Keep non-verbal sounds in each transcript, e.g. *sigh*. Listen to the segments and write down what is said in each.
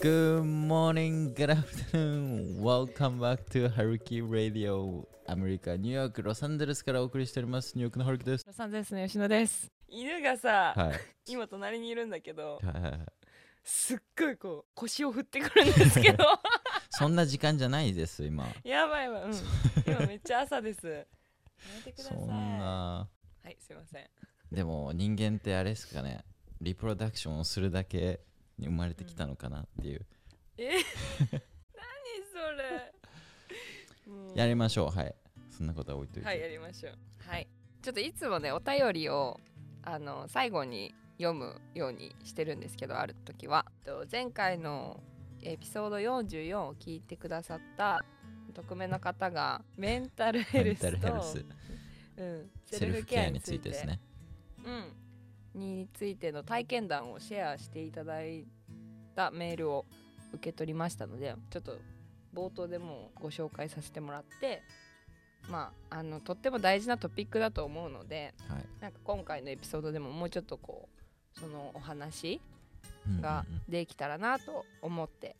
Good morning, good afternoon. Welcome back to Haruki Radio. アメリカ、ニューヨーク、ロサンゼルスからお送りしております。ニューヨークのハルキです。ロサンゼルスの吉野です犬がさ、はい。今隣にいるんだけどすっごいこう腰を振ってくるんですけど *laughs* そんな時間じゃないです、今。やばいわうん今めっちゃ朝ですやめてください。はいすいませんでも人間ってあれですかね、リプロダクションをするだけに生まれてきたのかなっていう。え？何それ、う。んやりましょう、はい。そんなことは置いといて。はいやりましょう。はい。ちょっといつもねお便りをあの最後に読むようにしてるんですけどある時は。と前回のエピソード44を聞いてくださった匿名の方がメンタルヘルスとうん、セルフケアについてですね。うん、についての体験談をシェアしていただいたメールを受け取りましたのでちょっと冒頭でもうご紹介させてもらってまああのとっても大事なトピックだと思うのではい。なんか今回のエピソードでももうちょっとこうそのお話うんうんうんができたらなと思って、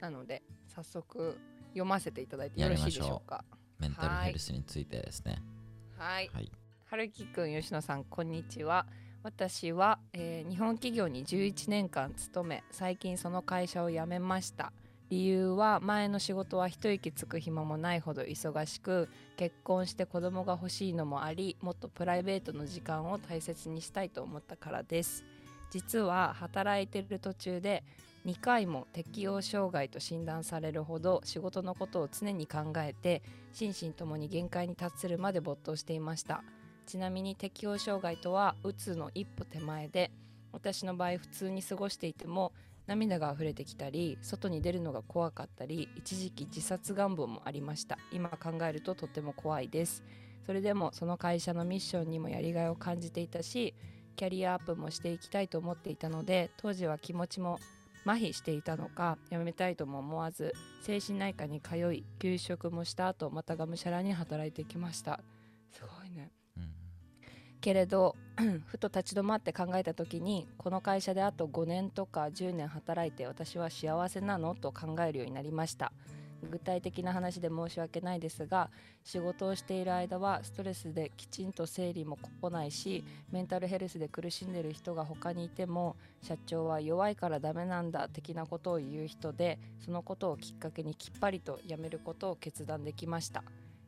なので早速読ませていただいてよろしいでしょうか？メンタルヘルスについてですね。はいはい。春樹くん吉野さんこんにちは。私は、えー日本企業に11年間勤め最近その会社を辞めました。理由は前の仕事は一息つく暇もないほど忙しく結婚して子供が欲しいのもありもっとプライベートの時間を大切にしたいと思ったからです。実は働いてる途中で2回も適応障害と診断されるほど仕事のことを常に考えて心身ともに限界に達するまで没頭していました。ちなみに適応障害とはうつの一歩手前で私の場合普通に過ごしていても涙が溢れてきたり外に出るのが怖かったり一時期自殺願望もありました。今考えるととても怖いです。それでもその会社のミッションにもやりがいを感じていたしキャリアアップもしていきたいと思っていたので当時は気持ちも麻痺していたのか辞めたいとも思わず精神内科に通い休職もした後またがむしゃらに働いてきました。けれどふと立ち止まって考えた時にこの会社であと5年とか10年働いて私は幸せなの？と考えるようになりました。具体的な話で申し訳ないですが仕事をしている間はストレスできちんと整理も来ないしメンタルヘルスで苦しんでる人が他にいても社長は弱いからダメなんだ的なことを言う人でそのことをきっかけにきっぱりと辞めることを決断できました。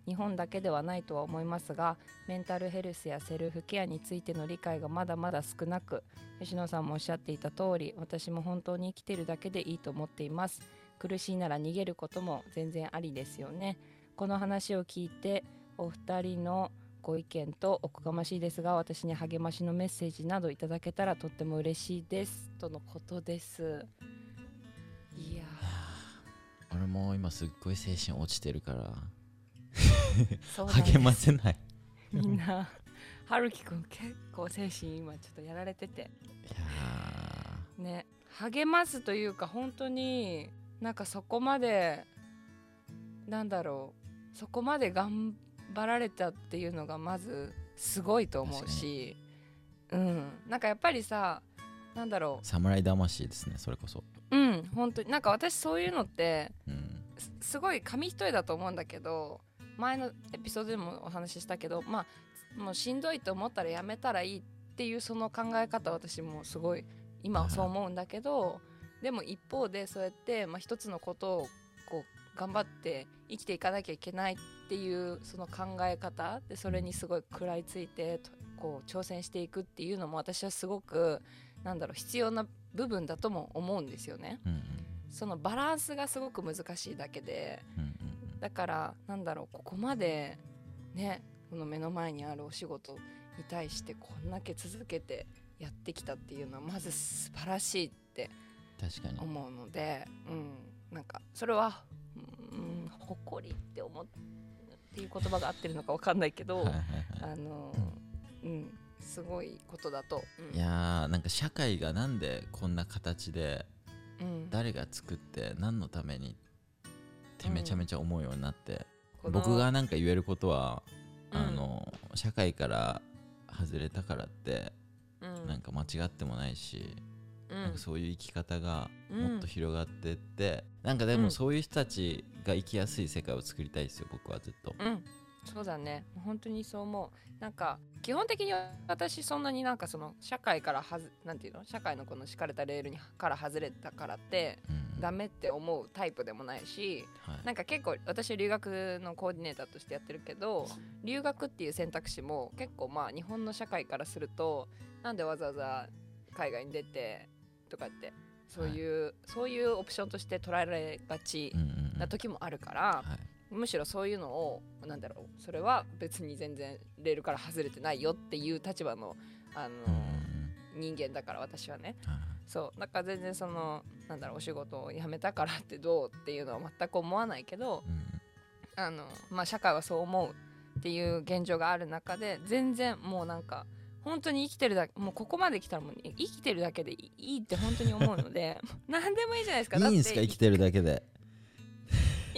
日本だけではないとは思いますがメンタルヘルスやセルフケアについての理解がまだまだ少なく吉野さんもおっしゃっていた通り私も本当に生きてるだけでいいと思っています。苦しいなら逃げることも全然ありですよね。この話を聞いてお二人のご意見とおこがましいですが私に励ましのメッセージなどいただけたらとっても嬉しいです。とのことです。いや俺も今すっごい精神落ちてるから。励ませない。みんな春樹くん結構精神今ちょっとやられてて。いやね励ますというか本当になんかそこまでなんだろうそこまで頑張られたっていうのがまずすごいと思うし。うんなんかやっぱりさなんだろー侍魂ですねそれこそ、ううん本当に。なんか私そういうのってうん、すすごい紙一重だと思うんだけど前のエピソードでもお話ししたけどまあもうしんどいと思ったらやめたらいいっていうその考え方私もすごい今はそう思うんだけどでも一方でそうやって、まあ、一つのことをこう頑張って生きていかなきゃいけないっていうその考え方でそれにすごい食らいついてとこう挑戦していくっていうのも私はすごくなんだろう必要な部分だとも思うんですよね。うんうんそのバランスがすごく難しいだけでうんうんだからなんだろうここまでねこの目の前にあるお仕事に対してこんだけ続けてやってきたっていうのはまず素晴らしいって確かに。思うので、うん、なんかそれは、うん、誇りって思っっていう言葉が合ってるのかわかんないけど、あのうん、すごいことだと、うん、いやーなんか社会がなんでこんな形でうん、誰が作って何のためにってめちゃめちゃ思うようになって、この僕がなんか言えることは、うん。あの社会から外れたからってうん。なんか間違ってもないし、うん。なんかそういう生き方がうん。もっと広がってって、なんかでうん。もそういう人たちが生きやすい世界を作りたいですよ僕はずっと。うんそうだね。本当にそう思う。なんか基本的に私そんなになんかその社会からはずなんていうの？社会のこの敷かれたレールにから外れたからってうん。ダメって思うタイプでもないしはい。なんか結構私留学のコーディネーターとしてやってるけど留学っていう選択肢も結構まあ日本の社会からするとなんでわざわざ海外に出てとかってそういう、そういうオプションとして捉えられがちな時もあるから、はいむしろそういうのをなんだろうそれは別に全然レールから外れてないよっていう立場のあの、人間だから私はね。はいそうだから全然そのなんだろうお仕事を辞めたからってどうっていうのは全く思わないけどうんあの、まあ、社会はそう思うっていう現状がある中で全然もうなんか本当に生きてるだけもうここまで来たらもう生きてるだけでいいって本当に思うので *laughs* 何でもいいじゃないですか。いいんすか生きてるだけで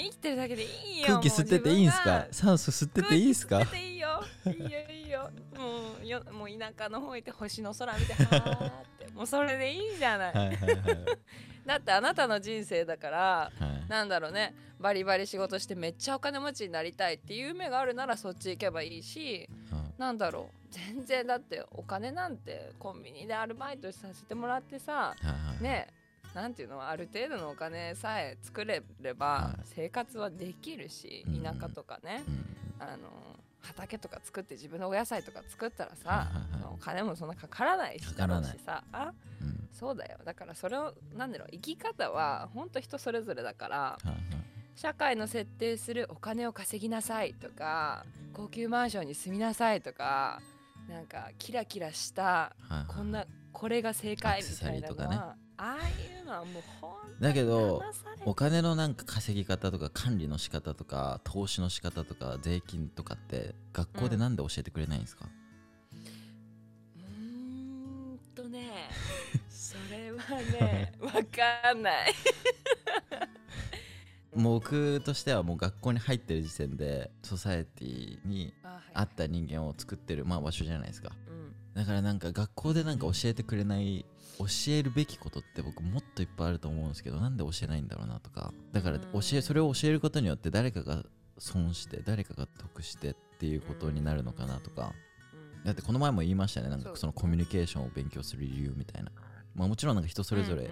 生きてるだけでいいよ空気吸ってていいんすか？酸素吸ってていいんすか？吸ってていいよ。いいよいいよ。もうよもう田舎の方行って星の空見てはーって。*laughs* もうそれでいいじゃない、はいはいはい。*laughs* だってあなたの人生だからはい。なんだろうね。バリバリ仕事してめっちゃお金持ちになりたいっていう夢があるならそっち行けばいいしうんなんだろう。全然だってお金なんてコンビニでアルバイトさせてもらってさはいはい。ねなんていうのある程度のお金さえ作れればはい。生活はできるしうん田舎とかね、うんあの畑とか作って自分のお野菜とか作ったらはいさ、はいはい。お金もそんなかからないしかからない。さあうん。そうだよ。だからそれをなんだろう生き方は本当人それぞれだからはいはい。社会の設定するお金を稼ぎなさいとか高級マンションに住みなさいとかなんかキラキラしたはいはいこんなこれが正解みたいなのは、ああいうだけどお金のなんか稼ぎ方とか管理の仕方とか投資の仕方とか税金とかって学校でなんで教えてくれないんですか、うーんとね *laughs* それはねわかんない。*laughs* 僕としてはもう学校に入ってる時点でソサエティに合った人間を作ってる、まあ、場所じゃないですか。うん。だからなんか学校でなんか教えてくれない教えるべきことって僕もっといっぱいあると思うんですけどなんで教えないんだろうなとか。だから教えそれを教えることによって誰かが損して誰かが得してっていうことになるのかなとか。うん。だってこの前も言いましたね。なんかそのコミュニケーションを勉強する理由みたいな。まあもちろんなんか人それぞれ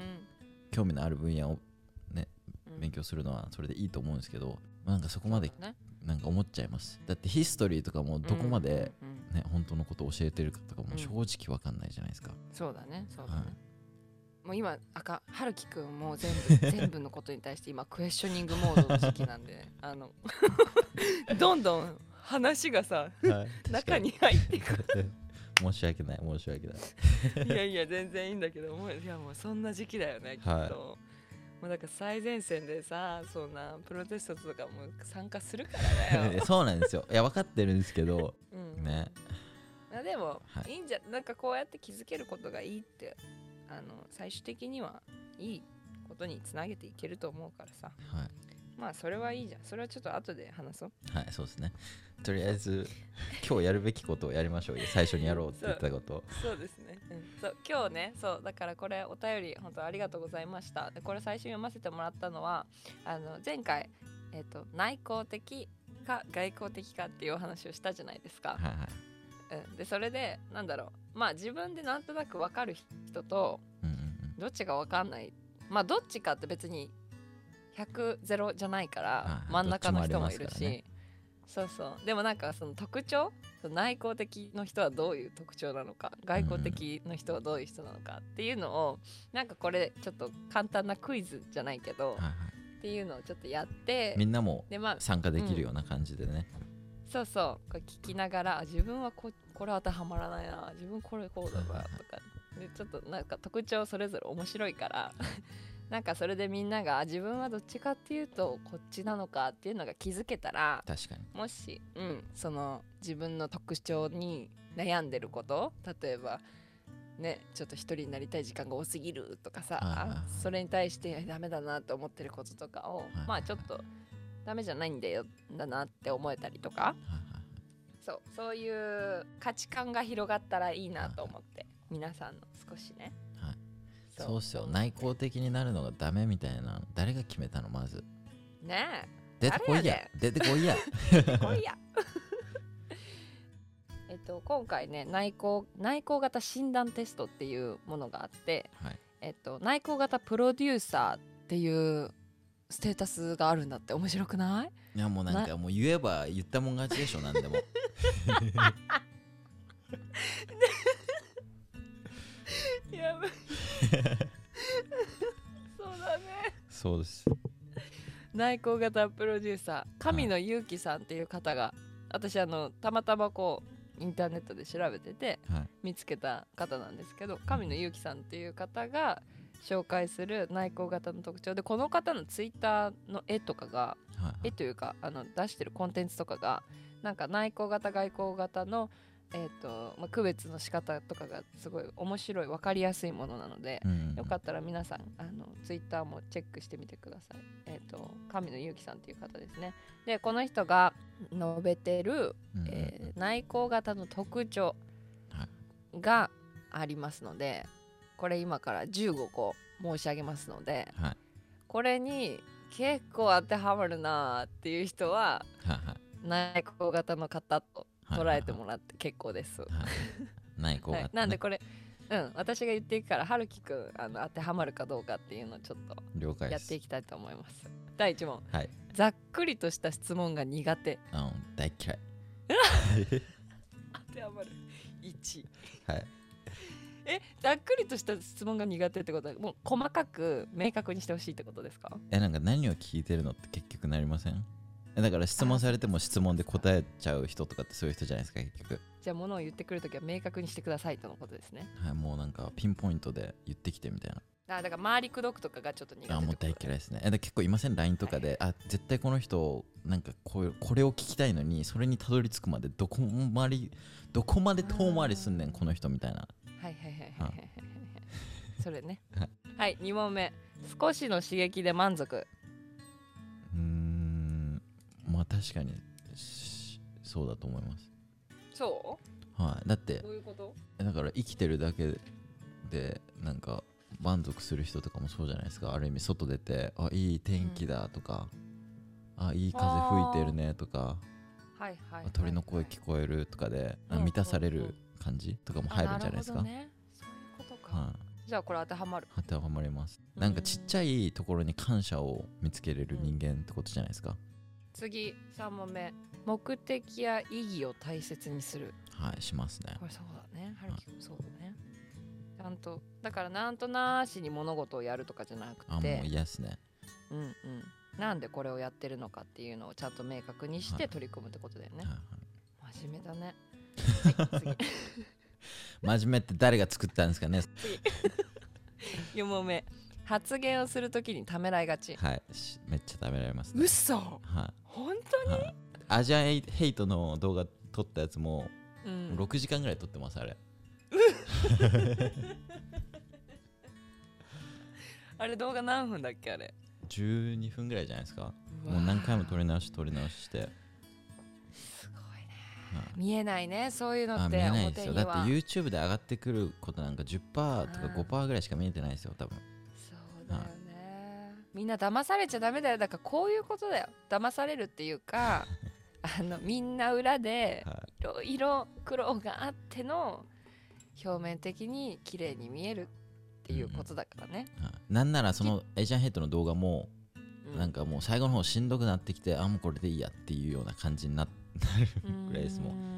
興味のある分野をねうん。勉強するのはそれでいいと思うんですけどまあなんかそこまでなんか思っちゃいます。だってヒストリーとかもどこまでうんうん本当のことを教えてるかとかもうん。正直わかんないじゃないですか。そうだねそうだね、はい。もう今赤春樹くんも全部 *laughs* 全部のことに対して今クエスチョニングモードの時期なんであの *laughs* どんどん話がさ *laughs* 中に入っていく申し訳ない申し訳ない。いやいや全然いいんだけどもういやもうそんな時期だよねきっと、はいもうなんか最前線でさそんなプロテストとかも参加するからだよ、*laughs* そうなんですよ。いや分かってるんですけどうん、ね。あでも、はい。い、いんじゃなんかこうやって気づけることがいいってあの最終的にはいいことにつなげていけると思うからさ。はいまあそれはいいじゃん。それはちょっと後で話そう。はいそうですね。とりあえず今日やるべきことをやりましょうよ。最初にやろうって言ったこと。そうですね、うん、そう今日ねそうだからこれお便り本当ありがとうございました。でこれ最初に読ませてもらったのはあの前回、えっと内向的か外向的かっていうお話をしたじゃないですか、はいはい。うん、でそれでなんだろう。まあ自分でなんとなく分かる人とどっちが分かんない。まあどっちかって別に100ゼロじゃないからはい真ん中の人もいるし、ね。そうそう。でもなんかその特徴？内向的の人はどういう特徴なのか外向的の人はどういう人なのかっていうのをなんかこれちょっと簡単なクイズじゃないけど、はいはい。っていうのをちょっとやってみんなもでまあ参加できるような感じでね、そうそう。これ聞きながらあ自分はここれ当てはまらないな自分これこうだわとか。でちょっとなんか特徴それぞれ面白いからなんかそれでみんながあ自分はどっちかっていうとこっちなのかっていうのが気づけたら確かに。もし、うん、その自分の特徴に悩んでること例えばねちょっと一人になりたい時間が多すぎるとかさ、それに対してダメだなって思ってることとかを、まあちょっとダメじゃないんだよだなって思えたりとか。そうそういう価値観が広がったらいいなと思って皆さんの少しねはいそうっすよ。内向的になるのがダメみたいな。誰が決めたのまず。ね出てこいや。出てこいや。え来いや。えっと今回ね内向内向型診断テストっていうものがあってはい。えっと内向型プロデューサーっていうステータスがあるんだって面白くない？いやもうなんかもう言えば言ったもん勝ちでしょなんでも *laughs* そうです。内向型プロデューサー神野祐樹さんっていう方が私あのたまたまこうインターネットで調べててはい。見つけた方なんですけど神野祐樹さんっていう方が紹介する内向型の特徴。でこの方のツイッターの絵とかがはい。絵というかあの出してるコンテンツとかがなんか内向型外向型の、えーとまあ、区別の仕方とかがすごい面白い分かりやすいものなので、うんよかったら皆さんあのツイッターもチェックしてみてください。えっ、と神野祐樹さんっていう方ですね。でこの人が述べてる、うんうんえー内向型の特徴はがありますので、これ今から15個申し上げますので、はい。これに結構当てはまるなーっていう人ははいはい。内向型の方とはい捉えてもらって結構です。はい。内向型、ねはい、なんでこれ、うん、私が言っていくから春樹くんあの当てはまるかどうかっていうのをちょっとやっていきたいと思います。第1問。はい。ざっくりとした質問が苦手。うん大嫌い。*laughs* 当てはまる。1はい。えざっくりとした質問が苦手ってことはもう細かく明確にしてほしいってことですか？えなんか何を聞いてるのって結局なりません？えだから質問されても質問で答えちゃう人とかってそういう人じゃないですか結局。じゃあ物を言ってくるときは明確にしてくださいとのことですね。はいもうなんかピンポイントで言ってきてみたいな。あだから周りくどくとかがちょっと苦手あもう大嫌いですね。えだ結構いません LINE とかで、あ絶対この人なんかこうこれを聞きたいのにそれにたどり着くまでどこまりどこまで遠回りすんねんこの人みたいな。はいはいはいはいはいはい。はい。それね。はいはい2問目。少しの刺激で満足確かにしそうだと思います。そはい。だってうどういうこと？だから生きてるだけでなんか満足する人とかもそうじゃないですか。ある意味外出てあいい天気だとか、あいい風吹いてるねとかはいはい、はい、あ鳥の声聞こえるとかで、あうん満たされうんうん。る感じとかも入るんじゃないですか、あなるほどね。そういうことか、はい、じゃあこれ当てはまる。当てはまります。うんなんかちっちゃいところに感謝を見つけれる人間ってことじゃないですか、次3問目。目的や意義を大切にする。はいしますね。これそうだね。春樹君そうだね。ちゃんとだからなんとなしに物事をやるとかじゃなくあもうて嫌ですね。うんうん。なんでこれをやってるのかっていうのをちゃんと明確にして取り組むってことだよね、はいはい。真面目だね。はい次真面目って誰が作ったんですかね。*laughs* 4問目発言をするときにためらいがち。はい。しめっちゃ食べられますね。嘘。はい。本当に、はい、アジアンヘイトの動画撮ったやつもうん、6時間ぐらい撮ってますあれ。あれ動画何分だっけあれ？12分ぐらいじゃないですか。もう何回も撮り直し撮り直しして、すごいね。はい。見えないねそういうのってあ見えないですよ。だっては YouTube で上がってくることなんか10%とかうん。5%ぐらいしか見えてないですよ多分だよね。みんな騙されちゃダメだよ。だからこういうことだよ。騙されるっていうか *laughs* あのみんな裏ではい。ろいろ苦労があっての表面的に綺麗に見えるっていうことだからね、はい。なんならそのエイジャンヘイトの動画もうなんかもう最後の方しんどくなってきてあもうこれでいいやっていうような感じにななるぐらいです。もん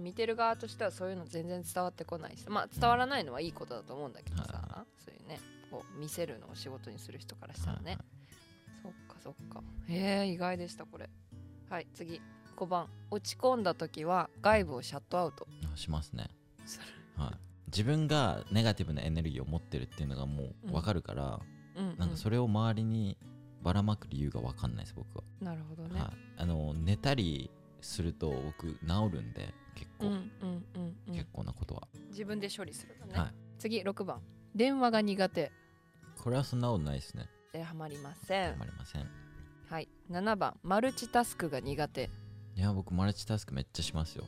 見てる側としてはそういうの全然伝わってこないしまあ伝わらないのはいいことだと思うんだけどさ、はそういうねこう見せるのを仕事にする人からしたらね、はいそっかそっか。へえ意外でしたこれ。はい次。5番。落ち込んだ時は外部をシャットアウト。いしますね。はい。自分がネガティブなエネルギーを持ってるっていうのがもう分かるから、うん、うん、なんかそれを周りにばらまく理由が分かんないです僕は、なるほどね、はい、あの寝たりすると僕治るんで結構、うんうんうんうん。結構なことは、自分で処理するのね、はい。次6番。電話が苦手。これはそんなことないですね。ではまりません。たまりません。はい。7番。マルチタスクが苦手。いや僕マルチタスクめっちゃしますよ。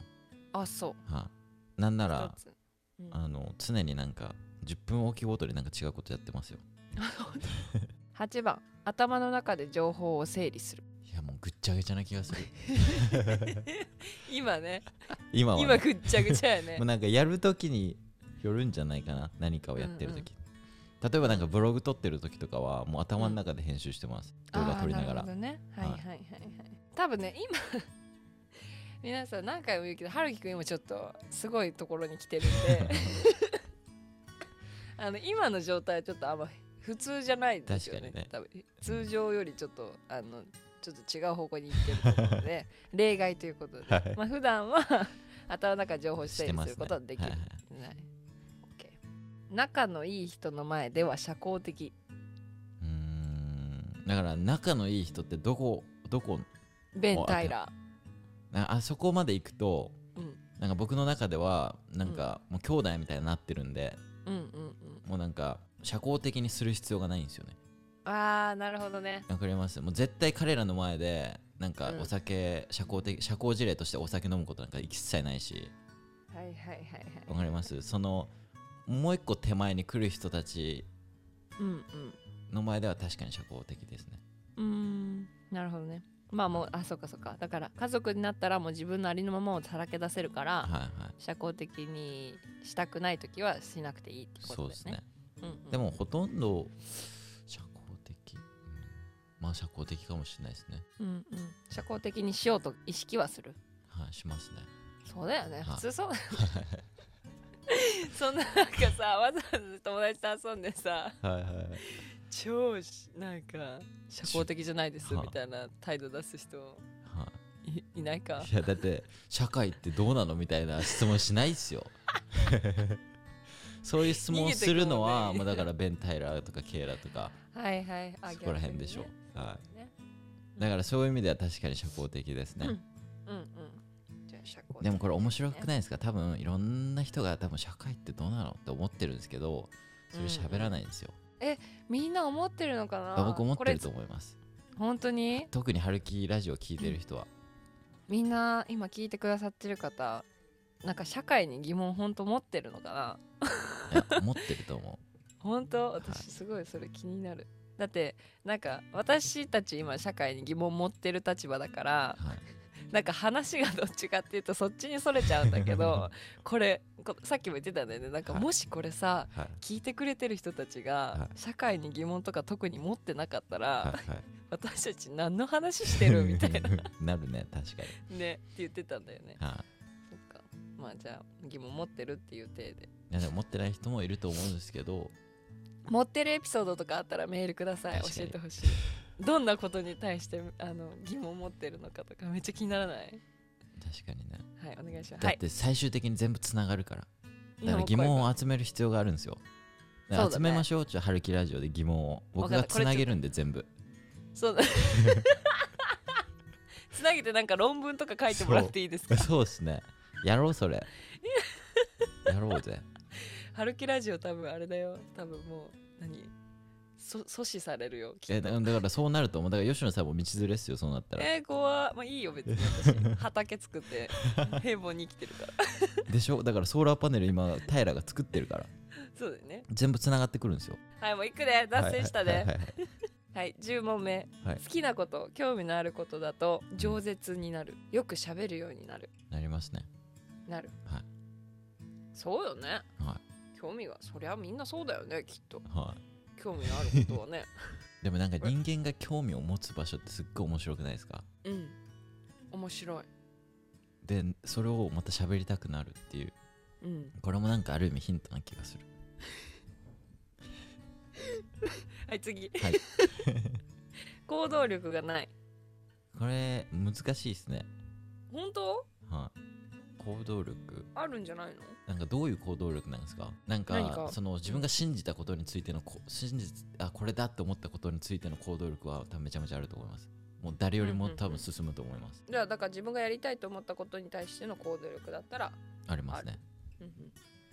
あそう。はい、なんならうん。あの常になんか10分おきごとになんか違うことやってますよ。*laughs* 8番。頭の中で情報を整理するもうぐっちゃぐちゃな気がする。*laughs* 今ね。今はね、今ぐっちゃぐちゃやね。*laughs* もうなんかやるときによるんじゃないかな何かをやってるとき、例えばなんかブログ撮ってる時とかはもう頭の中で編集してます、動画撮りながら。あーるほどね。はい。ははいいはいはい。多分ね今 *laughs* 皆さん何回も言うけど春樹くん今ちょっとすごいところに来てるんで。あの今の状態はちょっとあんま普通じゃないですよね。確かにね。多分通常よりちょっとあのちょっと違う方向に行ってると思うので *laughs* 例外ということで、はい。まあ普段は頭の中情報整理することはできる、仲のいい人の前では社交的。うーん。だから仲のいい人ってどこどこベン・タイラああそこまで行くとー、うん、なんか僕の中ではなんかもう兄弟みたいになってるんで、うんうんうん。もうなんか社交的にする必要がないんですよねああなるほどね。わかります。もう絶対彼らの前でなんかうん。お酒、社交的社交辞令としてお酒飲むことなんか一切ないし。はいはいはいはい。わかります？そのもう一個手前に来る人たちうんの前では確かに社交的ですね。うん。なるほどね。まあもうあそうかそうか。だから家族になったらもう自分のありのままをさらけ出せるから、はいはい。社交的にしたくない時はしなくていいってこそうでね。とですすね。うんうん。でもほとんどまあ社交的かもしれないですね。うんうん。社交的にしようと意識はする。はいしますね。そうだよね。はい。普通そう。そんななんかさわざわざ友達と遊んでさはいはい超しなんか社交的じゃないですはあみたいな態度出す人はい。い。いないか？いやだって社会ってどうなのみたいな質問しないっすよ。*laughs* そういう質問をするのは逃げてくもんね。もうだからベン・タイラーとかケイラとかはいはい。あそこら辺でしょ、逆にねはね。い、だからそういう意味では確かに社交的ですね、うん。うんうん。じゃあ社交的でもこれ面白くないですか？多分いろんな人が多分社会ってどうなのって思ってるんですけどそれ喋らないんですよ、みんな思ってるのかな？僕思ってるとこ思います。れ本当に？特に春樹ラジオ聞いてる人は、みんな今聞いてくださってる方なんか社会に疑問本当持ってるのかな？いや思ってると思 *laughs* 本当？はい。私すごいそれ気になる、だってなんか私たち今社会に疑問持ってる立場だからう、はい、なんか話がどっちかっていうとそっちにそれちゃうんだけどこれこさっきも言ってたんだよね。なんかはい。もしこれさはい。聞いてくれてる人たちがは社会に疑問とか特に持ってなかったら、はいはい。私たち何の話してるみたいな。*laughs* なるね確かに。ねって言ってたんだよね。はい。そっか。まあじゃあ疑問持ってるっていう体で。いやでも持ってない人もいると思うんですけど持ってるエピソードとかあったらメールください。教えてほしい。どんなことに対してあの疑問持ってるのかとかめっちゃ気にならない？確かにね。はいお願いします。だっはい。て最終的に全部つながるから、だから疑問を集める必要があるんですよ。集めましょう。ちょ春樹ラジオで疑問を僕がつなげるんで全部。そうだ。*laughs* つなげてなんか論文とか書いてもらっていいですか？そう。ですね。やろうそれ。やろうぜ春樹ラジオ多分あれだよ。多分もう何？そ阻止されるよ。きっと。えだだからそうなると思う。だから吉野さんも道連れっすよ。そうなったら。えー、怖まあいいよ別に。私畑作って *laughs* 平凡に生きてるから。でしょ？だからソーラーパネル今平が作ってるから。そうだよね。全部つながってくるんですよ。はいもう行くで脱線したではいい、ははいはい。はい10問目、はい。好きなこと興味のあることだと饒舌になる。よく喋るようになる。なりますね。なる。はい。そうよね。は興味はそりゃみんなそうだよねきっと。いはい。興味のあることはね。*laughs* でもなんか人間が興味を持つ場所ってすっごい面白くないですか？うん。面白い。でそれをまた喋りたくなるっていう。うん。これもなんかある意味ヒントな気がする。*laughs* はい次。はい。*laughs* 行動力がない。これ難しいですね。本当？はい行動力。あるんじゃないの？なんかどういう行動力なんですか？なんかその自分が信じたことについてのこ信じあこれだって思ったことについての行動力はめちゃめちゃあると思います。もう誰よりも多分進むと思います、じゃあだから自分がやりたいと思ったことに対しての行動力だったら、ありますね。うんうん。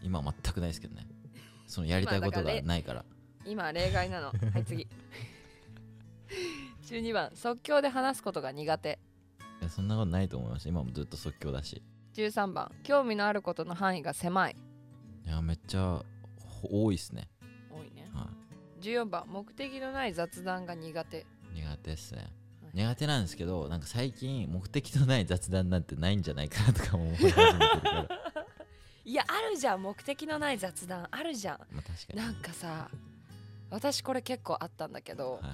今は全くないですけどね。そのやりたいことがないから。今は例外なの。*laughs* はい次。*laughs* 12番即興で話すことが苦手。そんなことないと思います。今もずっと即興だし13番。興味のあることの範囲が狭い。いやめっちゃほ多いっすね、多いね。は14番。目的のない雑談が苦手。い、苦手っすね。はい。苦手なんですけどなんか最近目的のない雑談なんてないんじゃないかなとかも思い始めてるから。*laughs* いやあるじゃん。目的のない雑談。あるじゃん。まあ確かに。なんかさ私これ結構あったんだけどはいはい。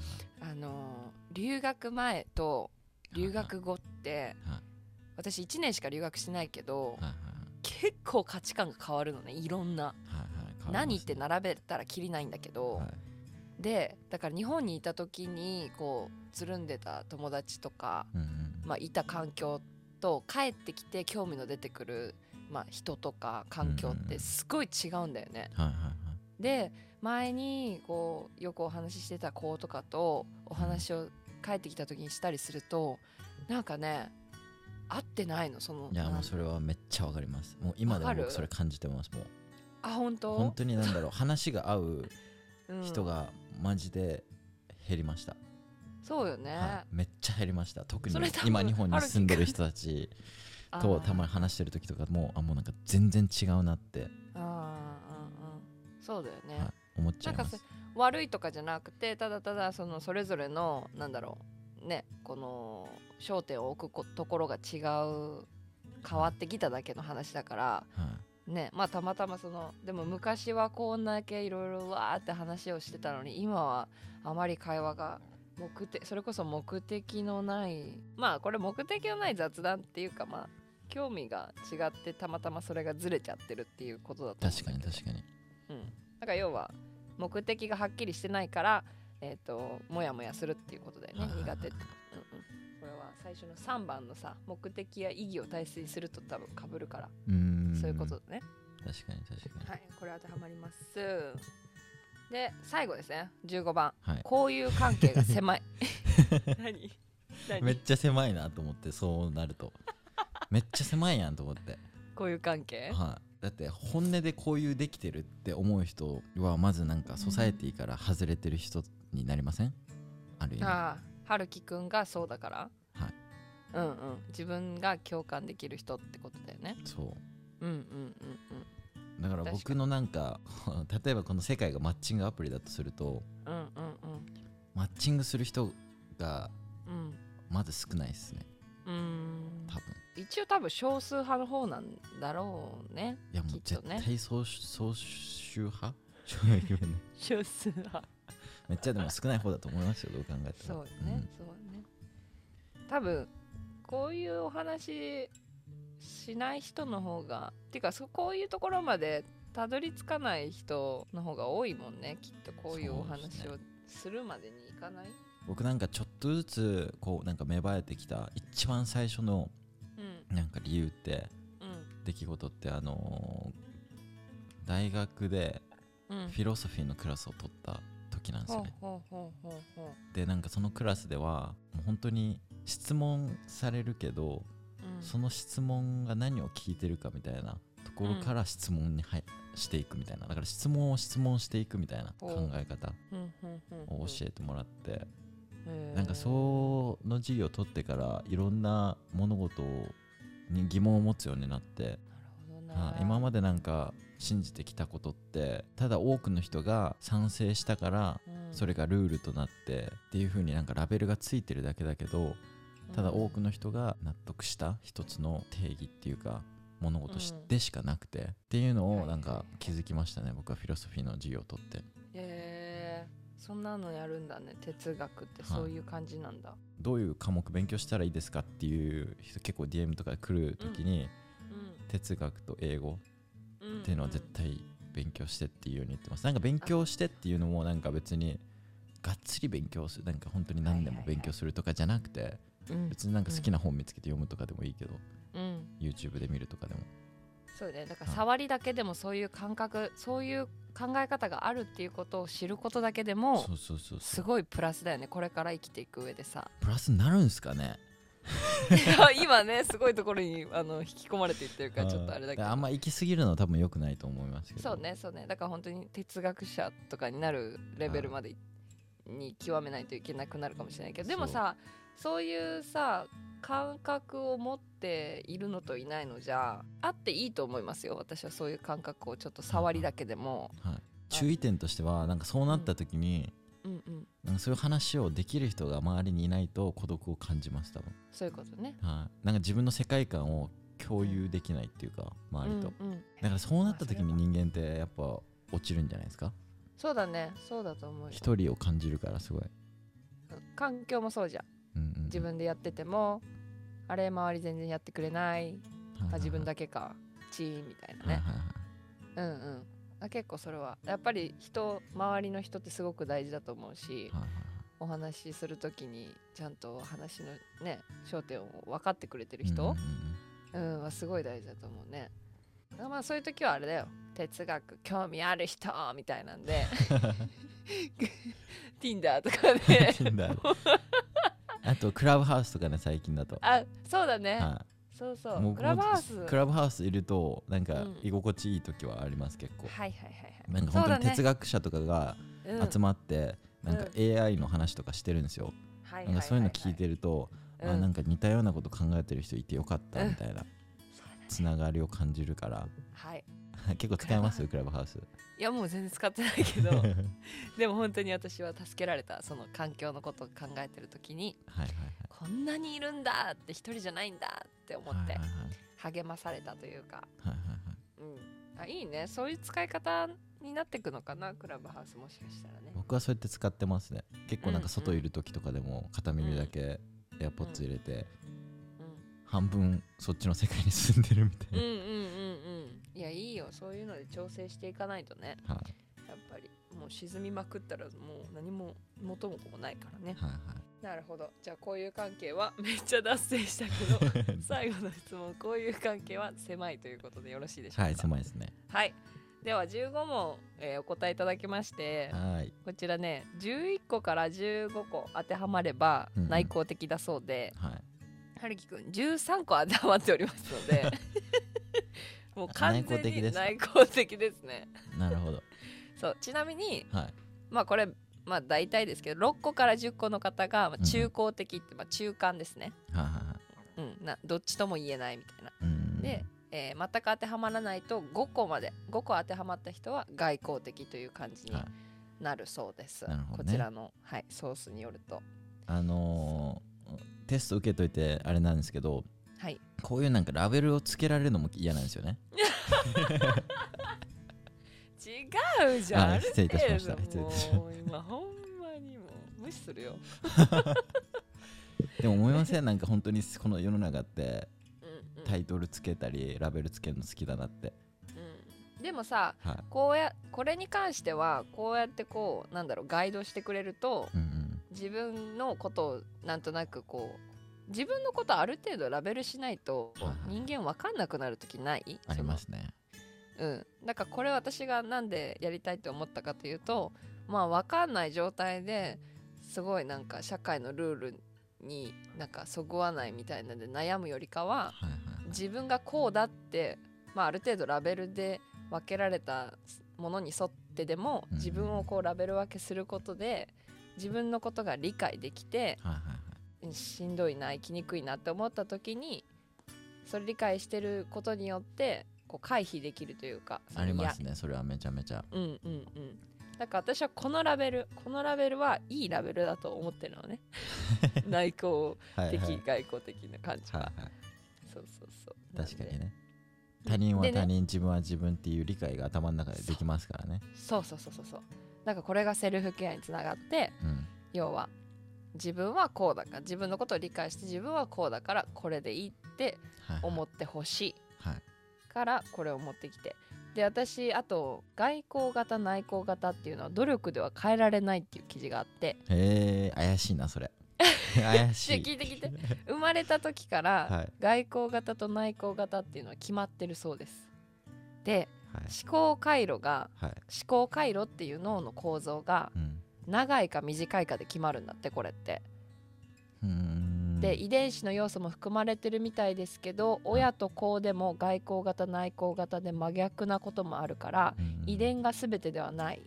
あのー留学前と留学後ってはい私1年しか留学してないけどはいはい結構価値観が変わるのねいろんな。はいはい何って並べたらきりないんだけど、はい。でだから日本にいた時にこうつるんでた友達とか、うんうんまあ、いた環境と帰ってきて興味の出てくる、まあ、人とか環境ってすごい違うんだよね。はいはいはい。で前にこうよくお話ししてた子とかとお話を帰ってきた時にしたりするとなんかね合ってないの？そのいやもうそれはめっちゃわかります。もう今でも僕それ感じてますもう。あ本当？本当になんだろう。*laughs* 話が合ううん。人がマジで減りました、そうよね、はい、めっちゃ減りました。特に今日本に住んでる人たちとたまに話してる時とかもあもうなんか全然違うなって、あーうんうん。そうだよね、はい、思っちゃないます。そ悪いとかじゃなくてただただそのそれぞれのなんだろうねこの焦点を置くこところが違う変わってきただけの話だからはい。ねまあたまたまそのでも昔はこんだけいろいろわーって話をしてたのに今はあまり会話が目的それこそ目的のないまあこれ目的のない雑談っていうかまあ興味が違ってたまたまそれがずれちゃってるっていうことだと思うん確かに確かに。うん、だから要は目的がはっきりしてないからえっ、ともやもやするっていうことだよね苦手って、うんうん、これは最初の3番のさ目的や意義を大切にすると多分かぶるから。うーん。そういうことだね。確かに確かに。はいこれ当てはまります。で最後ですね。15番。はい。交友関係が狭い。*laughs* 何？何？めっちゃ狭いなと思ってそうなると。めっちゃ狭いやんと思って。交友関係？はい、だって本音でこういうできてるって思う人はまずなんかソサエティから外れてる人になりません？ある意味。ああ春樹くんがそうだから。はい。うんうん。自分が共感できる人ってことだよね。そう。んうんうんうん。うだから僕のなんか *laughs* 例えばこの世界がマッチングアプリだとするとうんうんマッチングする人がうん。まず少ないですね。うん。うん多分。一応多分少数派の方なんだろうね。いやもうっとね。対総総集派？ごめんね。少数派めっちゃでも少ない方だと思いますよどう考えたらそうよね、そうね。多分こういうお話しない人の方がっていうかそこういうところまでたどり着かない人の方が多いもんね。きっとこういうお話をするまでにいかない？僕なんかちょっとずつこうなんか芽生えてきた一番最初のうん。なんか理由ってうん。出来事ってあのー大学でうん。フィロソフィーのクラスを取った時なんですよね。でなんかそのクラスではもう本当に質問されるけど、ううん。その質問が何を聞いてるかみたいなところから質問に入していくみたいな。だから質問を質問していくみたいな考え方うんうんうんを教えてもらって。なんかその授業を取ってからいろんな物事に疑問を持つようになって。な今までなんか信じてきたことってただ多くの人が賛成したからうん。それがルールとなってっていう風になんかラベルがついてるだけだけどただ多くの人が納得した一つの定義っていうか物事しうんでしかなくてっていうのはいをなんか気づきましたね僕はフィロソフィーの授業を取って。へえそんなのやるんだね哲学って。そういう感じなんだ、どういう科目勉強したらいいですかっていう人結構 DM とかで来る時に哲学と英語うんっていうのは絶対勉強してっていうように言ってます。なんか勉強してっていうのもなんか別にがっつり勉強するなんか本当に何でも勉強するとかじゃなくてうん。別になんか好きな本見つけて読むとかでもいいけどうん。YouTube で見るとかでも。そうね。だからはい。触りだけでもそういう感覚そういう考え方があるっていうことを知ることだけでもそうそうそうそう。すごいプラスだよね。これから生きていく上でさ。プラスになるんすかね今ねすごいところにあの引き込まれていってるからちょっとあれだけど。あんま行き過ぎるのは多分良くないと思いますけど。そうねそうね。だから本当に哲学者とかになるレベルまでに極めないといけなくなるかもしれないけどでもさそういうさ感覚を持っているのといないのじゃあっていいと思いますよ。私はそういう感覚をちょっと触りだけでも。はい、注意点としてはなんかそうなった時に、うんうん。なんかそういう話をできる人が周りにいないと孤独を感じます多分、そういうことね。はい、なんか自分の世界観を共有できないっていうか周りと、うんうん、だからそうなった時に人間ってやっぱ落ちるんじゃないですか？そうだね。そうだと思うよ。一人を感じるからすごい、環境もそうじゃん。うんうん、自分でやっててもあれ周り全然やってくれない。あ自分だけか。チーンみたいなね。はいはいはい。うんうん。あ結構それは。やっぱり人周りの人ってすごく大事だと思うしはいはいはい。お話しする時にちゃんと話のね焦点を分かってくれてるうん人うんうん。うんはすごい大事だと思うね。まあそういう時はあれだよ。哲学興味ある人みたいなんで。*laughs* Tinder とかで。あとクラブハウスとかね最近だと、あそうだね。はそうそう。クラブハウス。クラブハウスいるとなんかうん。居心地いい時はあります結構、はいはいはいはい。なんか本当に哲学者とかがうん。集まって、なんか AI の話とかしてるんですよ、はいなんかそういうの聞いてると、うん。あなんか似たようなこと考えてる人いてよかったみたいなつながりを感じるから。はい。結構使います？クラブハウス。いやもう全然使ってないけど。*laughs* でも本当に私は助けられたその環境のことを考えてる時に。はいはいこんなにいるんだって一人じゃないんだって思って励まされたというか、うん、あいいね。そういう使い方になっていくのかな？クラブハウスもしかしたらね。僕はそうやって使ってますね。結構なんうんか外いる時とかでも片耳だけ AirPods 入れてう半分そっちの世界に住んでるみたいん、うんうんうんうん。いやいいよ。そういうので調整していかないとね。な、はい。やっぱりもう沈みまくったらもう何も元も子もないからね。はいはいなるほど。じゃあこういう関係はめっちゃ脱線したけど *laughs* 最後の質問こういう関係は狭いということでよろしいでしょうか？はい狭いですね。はい。では15問、えーお答えいただきましてはい。こちらね11個から15個当てはまればうんうん。内向的だそうで、はい。はるきくん13個当てはまっておりますので *laughs* もう完全に内向的ですね。なるほど。そうちなみにはい。まあこれまあ大体ですけど6個から10個の方がまあ中高的って、まあ中間ですね、はいはいは。いうん、などっちとも言えないみたいな。うん。で、えー全く当てはまらないと5個まで5個当てはまった人は外交的という感じにはい。なるそうです、なるほどね。こちらの、はい、ソースによると。あのーテスト受けといてあれなんですけどはい。こういうなんかラベルをつけられるのも嫌なんですよね *laughs* 違うじゃん。失礼いたしました。失礼いたしました。今ほんまにもう無視するよ、*laughs* でも思いません？なんか本当にこの世の中ってタイトルつけたりラベルつけるの好きだなって。うん。でもさはい。こうやこれに関してはこうやってこうなんだろうガイドしてくれるとうんうん。自分のことをなんとなくこう自分のことある程度ラベルしないとはいはい人間わかんなくなる時ない？ありますねうん。だからこれ私がなんでやりたいと思ったかというとまあわかんない状態ですごいなんか社会のルールになんかそぐわないみたいなので悩むよりかは自分がこうだって、まあ、ある程度ラベルで分けられたものに沿ってでもうん。自分をこうラベル分けすることで自分のことが理解できてしんどいな生きにくいなって思った時にそれ理解してることによってこう回避できるというかありますねそれはめちゃめちゃ。うんうんうん。だから私はこのラベルこのラベルはいいラベルだと思ってるのね。*laughs* 内向的、はいはい外交的な感じ、はいはい。そうそうそう。確かにね。他人は他人、自分は自分っていう理解が頭の中でできますからね。そうそうそうそうそう。なんかこれがセルフケアにつながってうん。要は自分はこうだから自分のことを理解して自分はこうだからこれでいいってはいはい。思ってほしいはいからこれを持ってきて。で私あと外交型内向型っていうのは努力では変えられないっていう記事があって。へえ怪しいなそれ。*laughs* 怪しでい聞いて聞いて。生まれた時からはい。外交型と内向型っていうのは決まってるそうです。ではい。思考回路がはい。思考回路っていう脳の構造がうん。長いか短いかで決まるんだってこれってん。で遺伝子の要素も含まれてるみたいですけど親と子でも外交型内向型で真逆なこともあるからうん。遺伝が全てではない。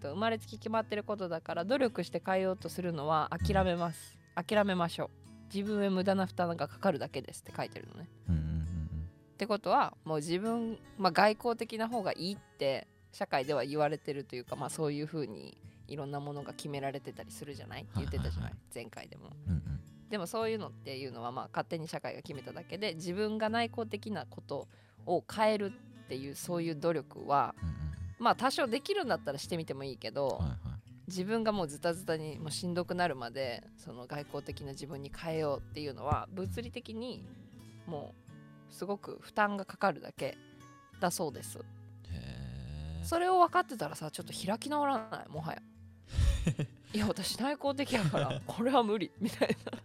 と生まれつき決まってることだから努力して変えようとするのは諦めます。諦めましょ自分へ無駄な負担がかかるだけですって書いてるのね。うんうんうんってことはもう自分、まあ、外交的な方がいいって社会では言われてるというか、まあ、そういうふうにいろんなものが決められてたりするじゃない？って言ってたじゃない,、前回でも。うんうんでもそういうのっていうのはまあ勝手に社会が決めただけで自分が内向的なことを変えるっていうそういう努力はまあ多少できるんだったらしてみてもいいけど、自分がもうズタズタにもうしんどくなるまでその外交的な自分に変えようっていうのは物理的にもうすごく負担がかかるだけだそうです。それを分かってたらさちょっと開き直らない？もはや。*laughs* いや私内向的やからこれは無理。みたいな。い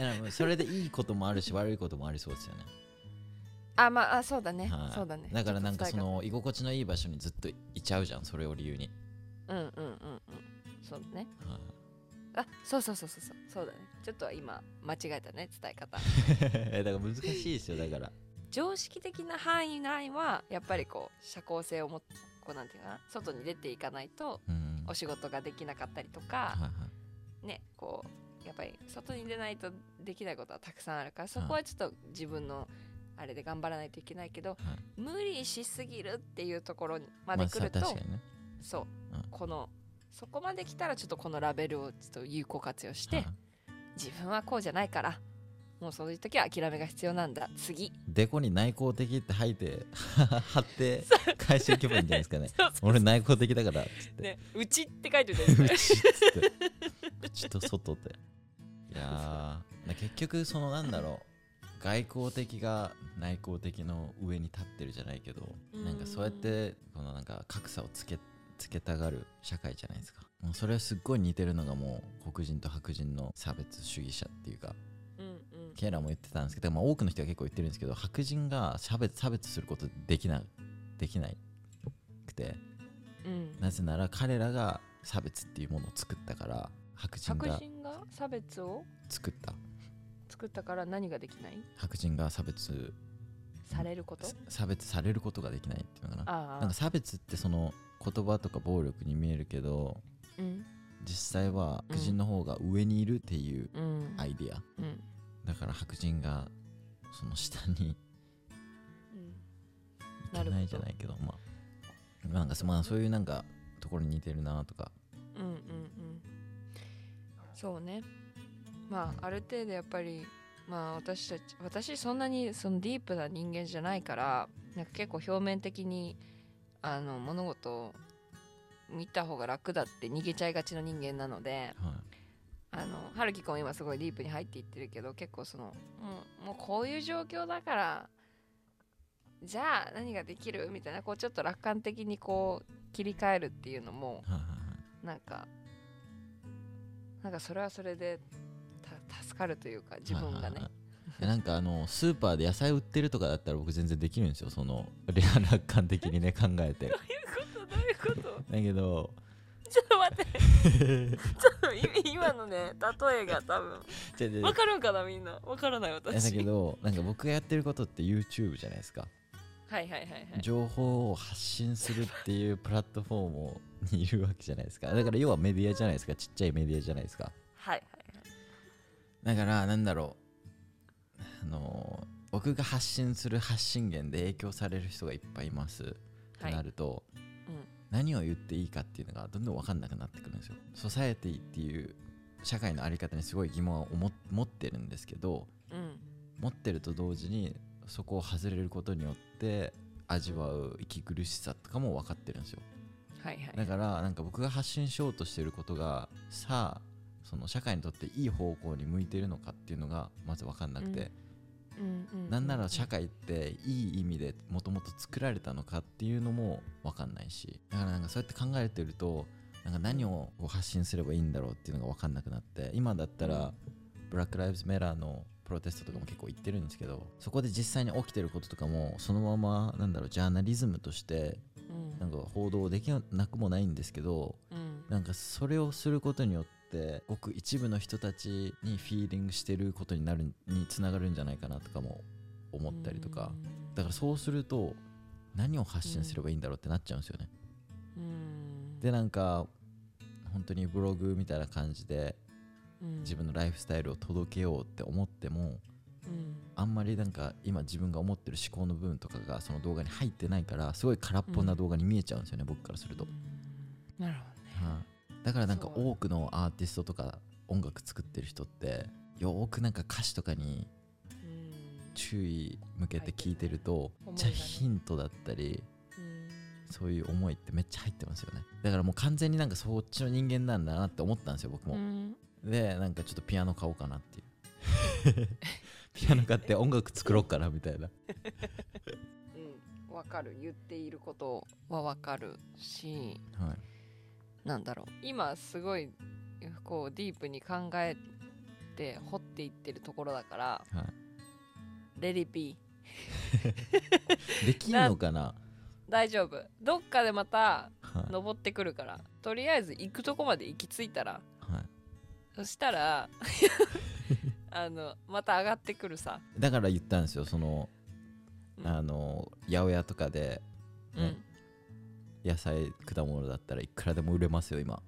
やそれでいいこともあるし悪いこともありそうですよね。あまああそうだね、はい。そうだね。だからなんかその居心地のいい場所にずっといちゃうじゃんそれを理由に、うんうんうんうん。そうだね。はい。あそうそうそうそうそう。そうだね。ちょっと今間違えたね伝え方。*laughs* えだから難しいですよだから。常識的な範囲内はやっぱりこう社交性を持ってこうなんていうかな外に出ていかないとうん。お仕事ができなかったりとはいかはい。ねこうやっぱり外に出ないとできないことはたくさんあるからそこはちょっと自分のあれで頑張らないといけないけどはい。無理しすぎるっていうところまで来ると、確かにね。そう、うん。このそこまで来たらちょっとこのラベルをちょっと有効活用して、はい。自分はこうじゃないからもうそういう時は諦めが必要なんだ。次。デコに内向的って吐いて *laughs* 貼って返していけばいいんじゃないですかね。*laughs* 俺内向的だからっつって。ねうちって書いてるん *laughs* うですねちっつって。口と外でいやー結局そのなんだろう外交的が内向的の上に立ってるじゃないけどうん。なんかそうやってこのなんか格差をつけつけたがる社会じゃないですか。もうそれはすっごい似てるのがもう黒人と白人の差別主義者っていうかケイラも言ってたんですけど、まあ、多くの人が結構言ってるんですけど白人が差別差別することできなできないくてうん。なぜなら彼らが差別っていうものを作ったから白人白が人が差別を？作った。作ったから何ができない？白人が差別されること？差別されることができないっていうのかな。なんか差別ってその言葉とか暴力に見えるけどうん。実際は白人の方が上にいるっていううん。アイディア、うん。だから白人がその下にうん。いけないじゃないけどまあなんかそまあそういうなんかところに似てるなとか。うんうんうんそうね。まあある程度やっぱりまあ私たち私そんなにそのディープな人間じゃないからなんか結構表面的にあの物事を見た方が楽だって逃げちゃいがちの人間なのではい。あの春樹君は今すごいディープに入っていってるけど結構そのもうもうこういう状況だからじゃあ何ができる？みたいなこうちょっと楽観的にこう切り替えるっていうのもはいはいはい。なんかなんかそれはそれでた助かるというか自分がね、なんかあのスーパーで野菜売ってるとかだったら僕全然できるんですよその *laughs* レア楽観的にね考えて。どういうことどういうこと？*laughs* だけどちょっと待って。*laughs* ちょっと今今のね例えが多分。分かるんかなみんな？分からない私。だけどなんか僕がやってることって YouTube じゃないですか。はいはいはいはい。情報を発信するっていうプラットフォーム *laughs* にいるわけじゃないですか。だから要はメディアじゃないですか。ちっちゃいメディアじゃないですか。はいはいだからなんだろう。あの僕が発信する発信源で影響される人がいっぱいいます。ってなると、うん。何を言っていいかっていうのがどんどん分かんなくなってくるんですよ。ソサエティっていう社会の在り方にすごい疑問を持持ってるんですけどうん。持ってると同時にそこを外れることによって味わう息苦しさとかも分かってるんですよはいはい。だからなんか僕が発信しようとしてることがさあその社会にとっていい方向に向いてるのかっていうのがまず分かんなくて、うんうんなんなら社会っていい意味でもともと作られたのかっていうのも分かんないし。だからなんかそうやって考えてるとなんか何を発信すればいいんだろうっていうのが分かんなくなって。今だったら、ブラック・ライブズ・メラーのプロテストとかも結構言ってるんですけどそこで実際に起きてることとかもそのままなんだろうジャーナリズムとしてうんなんか報道できなくもないんですけどうん。なんかそれをすることによってごく一部の人たちにフィーリングしてることになるにつながるんじゃないかなとかも思ったりとか。だからそうすると何を発信すればいいんだろうってなっちゃうんですよね。うん。でなんか本当にブログみたいな感じでうん。自分のライフスタイルを届けようって思ってもうんあんまりなんか今自分が思ってる思考の部分とかがその動画に入ってないからすごい空っぽな動画に見えちゃうんですよね、僕からすると、うん。なるほはい。だからなんか多くのアーティストとか音楽作ってる人ってよーくなんか歌詞とかにどね注意向けて聞いてるとうんめっちゃヒントだったりうんそういう思いってめっちゃ入ってますよね。だからもう完全になんかそっちの人間なんだなって思ったんですよ僕も、うん。でなんかちょっとピアノ買おうかなっていう *laughs* ピアノ買って音楽作ろうかなみたいな。うん。わかる。言っていることはわかるし。はい。なんだろう。今すごいこうディープに考えて掘っていってるところだからはい。レリピ *laughs* できるのかな？大丈夫。どっかでまたはい。登ってくるから。とりあえず行くとこまで行き着いたら。はい。そしたらあのまた上がってくるさ、だから言ったんですよそのうん。あの八百屋とかでうん。ね野菜果物だったらいくらでも売れますよ今。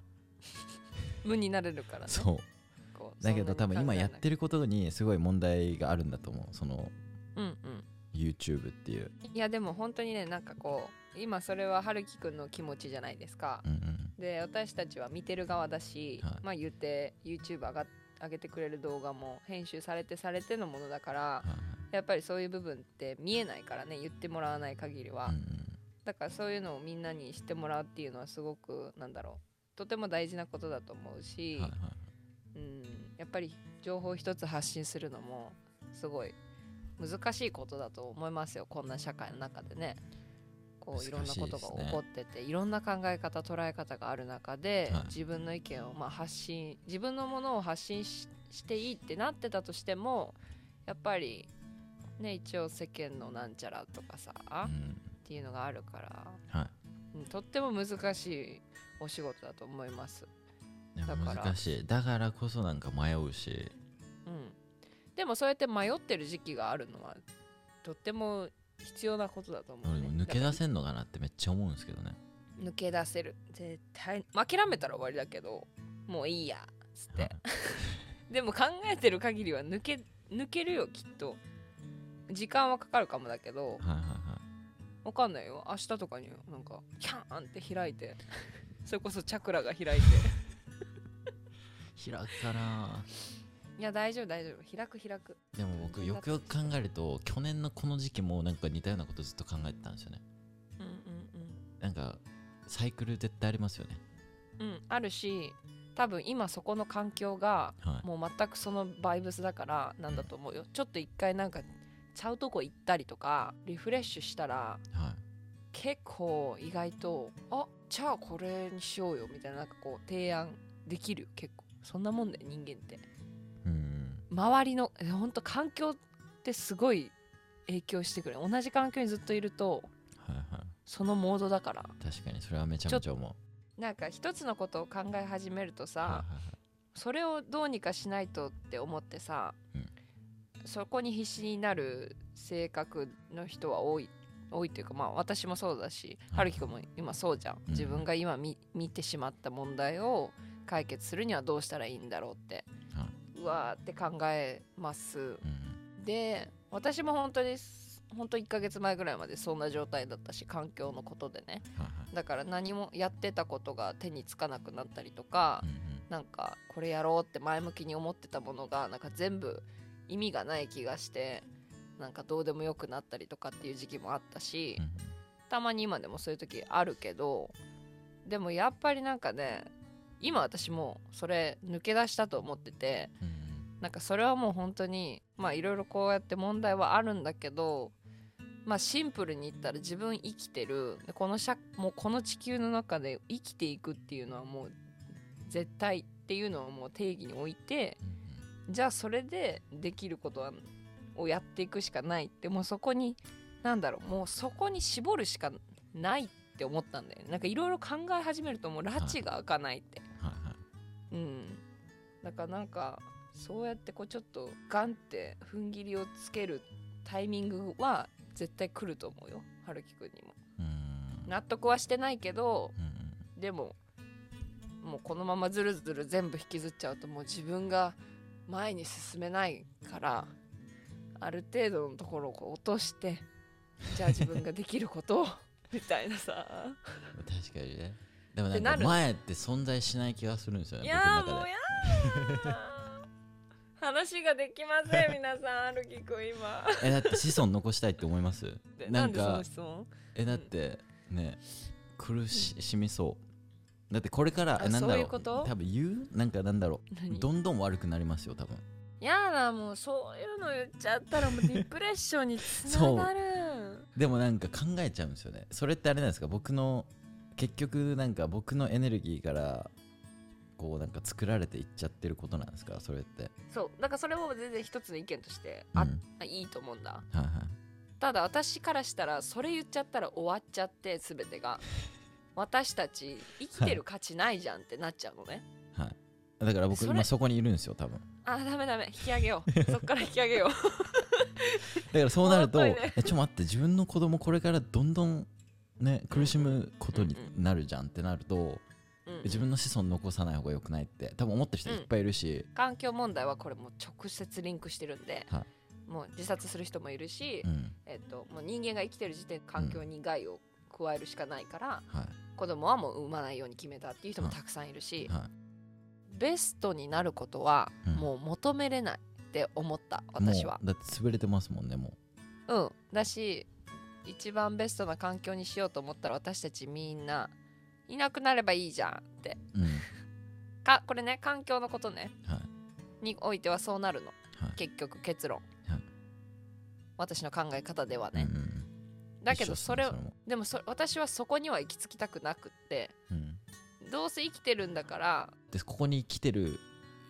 *laughs* 無になれるからね。そう。だけど多分今やってるることにすごい問題があるんだと思うそのうんうん。YouTube っていう。いやでも本当にねなんかこう今それは春樹くんの気持ちじゃないですか。うんうん。で私たちは見てる側だし、はい。まあ言って YouTube 上が上げてくれる動画も編集されてされてのものだからはいやっぱりそういう部分って見えないからね言ってもらわない限りは、はいうんだからそういうのをみんなに知ってもらうっていうのはすごくなんだろう。とても大事なことだと思うし、うんはいはい。うん、やっぱり情報一つ発信するのもすごい難しいことだと思いますよこんな社会の中でねこういろんなことが起こってて、いろんな考え方捉え方がある中で、はい。自分の意見をまあ発信自分のものを発信ししていいってなってたとしてもやっぱりね一応世間のなんちゃらとかさ、うん。っていうのがあるから、はい。うんとっても難しいお仕事だと思います。だから。難しい。だからこそなんか迷うし。うん、でもそうやって迷ってる時期があるのはとっても必要なことだと思う、ね、抜け出だせんのかなってめっちゃ思うんですけどね。抜け出せる。絶対。諦めたら終わりだけどもういいやっつって、はい。*laughs* でも考えてる限りは抜け抜けるよきっと。時間はかかるかもだけどはいはいはい。わかんないよ。明日とかになんかキャーンって開いてそれこそチャクラが開いて。*laughs* 開くかないや大丈夫大丈夫。開く開く。でも僕よくよく考えると去年のこの時期もなんか似たようなことずっと考えてたんですよね。うんうんなんかサイクル絶対ありますよね。うんうんあるし多分今そこの環境がはい。もう全くそのバイブスだからなんだと思うよ。ちょっと一回なんかちゃうとこ行ったりとかリフレッシュしたらはい。結構意外とあじゃあこれにしようよみたいななんかこう提案できるよ結構。そんなもんだよ人間って。うん周りのほんと環境ってすごい影響してくる。同じ環境にずっといるとはいはい。そのモードだから。確かにそれはめちゃめちゃ思う。なんか一つのことを考え始めるとさ、はいはいはい。それをどうにかしないとって思ってさ、うん。そこに必死になる性格の人は多い多いというかまあ私もそうだしはい春樹君も今そうじゃん、うん。自分が今見見てしまった問題を解決するにはどうしたらいいんだろうって、はうわーって考えます。うん。で私も本当に本当1ヶ月前ぐらいまでそんな状態だったし環境のことでね。だから何もやってたことが手につかなくなったりとか、うんうん。なんかこれやろうって前向きに思ってたものがなんか全部意味がない気がしてなんかどうでもよくなったりとかっていう時期もあったし、うん。たまに今でもそういう時あるけどでもやっぱりなんかね今私もそれ抜け出したと思っててうなんかそれはもう本当にまあいろいろこうやって問題はあるんだけどまあシンプルに言ったら自分生きてる。でこの社もうこの地球の中で生きていくっていうのはもう絶対っていうのをもう定義に置いてうんじゃあそれでできることはをやっていくしかないってもうそこになんだろうもうそこに絞るしかないって思ったんだよね。なんかいろいろ考え始めるともう拉致が開かないって、はいはいうん。だからなんかそうやってこうちょっとガンって踏ん切りをつけるタイミングは絶対来ると思うよ春樹くんにも。うん。納得はしてないけどうんうん。でももうこのままずるずる全部引きずっちゃうともう自分が前に進めないからある程度のところをこう落としてじゃあ自分ができることをみたいなさ。*laughs* 確かにねでもなんか前って存在しない気がするんですよねいやーもうやー。*laughs* 話ができません *laughs* 皆さんはるきくん今。えだって子孫残したいって思います？でなんんでその質問？えだってね苦しみそう。だってこれからあえなんだろそう多分言う？なんかなんだろう。何？どんどん悪くなりますよ多分。やだもうそういうの言っちゃったらもうディプレッションにつながる。*laughs* でもなんか考えちゃうんですよね。それってあれなんですか？僕の結局なんか僕のエネルギーからこうなんか作られていっちゃってることなんですか？それって。そう。だからそれも全然一つの意見としてあ、うん。いいと思うんだ。はいはい。ただ私からしたらそれ言っちゃったら終わっちゃって全てが。*laughs* 私たち生きてる価値ないじゃんってなっちゃうのね、はい。だから僕今そこにいるんですよ多分。あダメダメ。引き上げよう。*laughs* そっから引き上げよう。だからそうなると、*laughs* ね。えちょっと待って自分の子供これからどんどんね苦しむことにうんなるじゃんってなると、うん自分の子孫残さない方が良くないって多分思ってる人いっぱいいるし、環境問題はこれもう直接リンクしてるんで、はもう自殺する人もいるし、うん。えっと、もう人間が生きてる時点で環境に害を加えるしかないから、はい。子供はもう産まないように決めたっていう人もたくさんいるし、はベストになることはうん。もう求めれないって思った私は。だって潰れてますもんねもうん。だし一番ベストな環境にしようと思ったら私たちみんないなくなればいいじゃんって。ううん。かこれね環境のことね。はい。においてはそうなるの。はい。結局結論、はい。私の考え方ではね、うんうんだけどそれをでもそ私はそこには行き着きたくなくって。うん。どうせ生きてるんだから。でここに来てる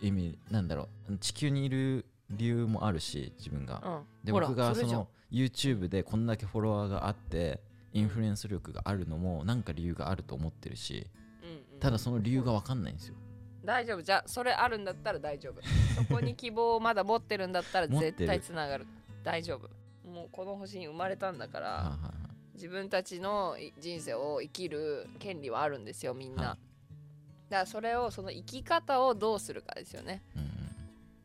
意味なんだろう。地球にいる理由もあるし自分が、うん。で僕がその YouTube でこんだけフォロワーがあってインフルエンス力があるのもなんか理由があると思ってるしうんうん。ただその理由が分かんないんですよ。大丈夫。じゃあそれあるんだったら大丈夫。*laughs* そこに希望をまだ持ってるんだったら絶対つながる。大丈夫。もうこの星に生まれたんだから、はいはいはい。自分たちのい人生を生きる権利はあるんですよみんな、はだからそれをその生き方をどうするかですよね。うん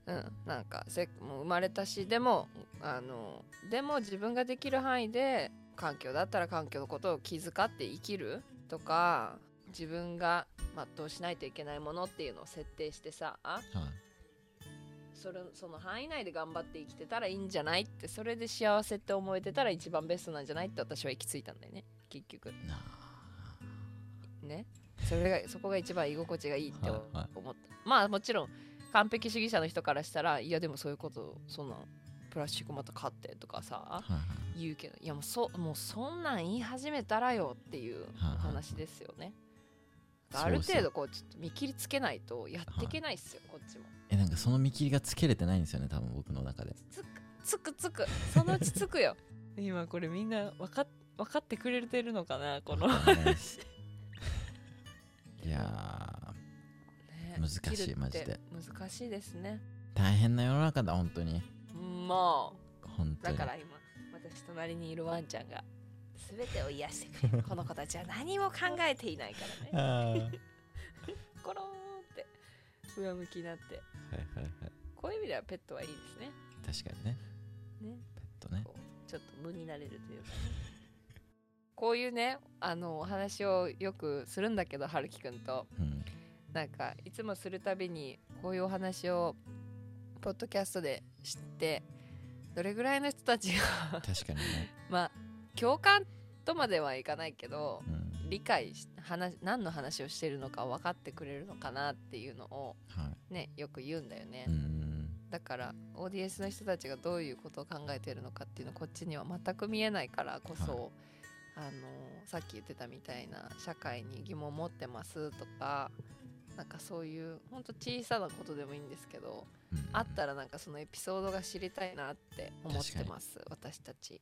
うんうんなんかせもう生まれたしでもあのでも自分ができる範囲で環境だったら環境のことを気遣って生きるとか自分が全うしないといけないものっていうのを設定してさはいそれその範囲内で頑張って生きてたらいいんじゃないってそれで幸せって思えてたら一番ベストなんじゃないって私は行き着いたんだよね結局。なね。それがそこが一番居心地がいいってはい思はい。った、まあもちろん完璧主義者の人からしたらいやでもそういうことそんなプラスチックまた買ってとかさ言うけどいやもうそもうそんなん言い始めたらよっていう話ですよね、ある程度こうちょっと見切りつけないとやっていけないっすよ、こっちも。えなんかその見切りがつけれてないんですよね多分僕の中で。つくつくそのうちつくよ。*laughs* 今これみんな分かっ分かってくれてるのかなこの、わかんないです *laughs* いやね難しいマジで。難しいですね。ー大変な世の中だ本当に。まあ本当に。だから今私隣にいるワンちゃんが全てを癒してくれる。*laughs* この子たちは何も考えていないからね。*laughs* コローンって上向きになって。はいはいはい。こういう意味ではペットはいいですね。確かにね。ね。ペットね。ちょっと無になれるというか。ねこういうねあのお話をよくするんだけど春樹くんと。うんなんかいつもするたびにこういうお話をポッドキャストで知ってどれぐらいの人たちが確かにね。*laughs* まあ共感とまではいかないけどうん。理解し話何の話をしてるのか分かってくれるのかなっていうのをはねよく言うんだよね、だから ODS の人たちがどういうことを考えてるのかっていうのこっちには全く見えないからこそ、あのさっき言ってたみたいな社会に疑問を持ってますとかなんかそういうほんと小さなことでもいいんですけど、うんあったらなんかそのエピソードが知りたいなって思ってます私たち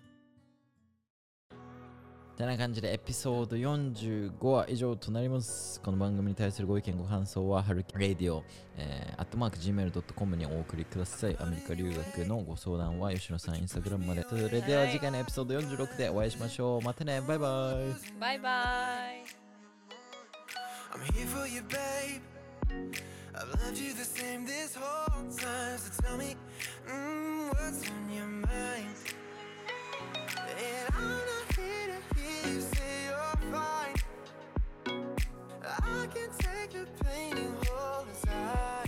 てな感じでエピソード45は以上となります。この番組に対するご意見ご感想は、はるき Radio、えー、アットマーク Gmail.com にお送りください。アメリカ留学のご相談は吉野さんインスタグラムまで。それでは次回のエピソード46でお会いしましょう。またね、バイバイ。バイバイ I'm here for you, babe. I've loved you the same this whole time. So tell me, mm, what's on your mind? And I'm not here to hear you say you're fine. I can take the pain and hold inside.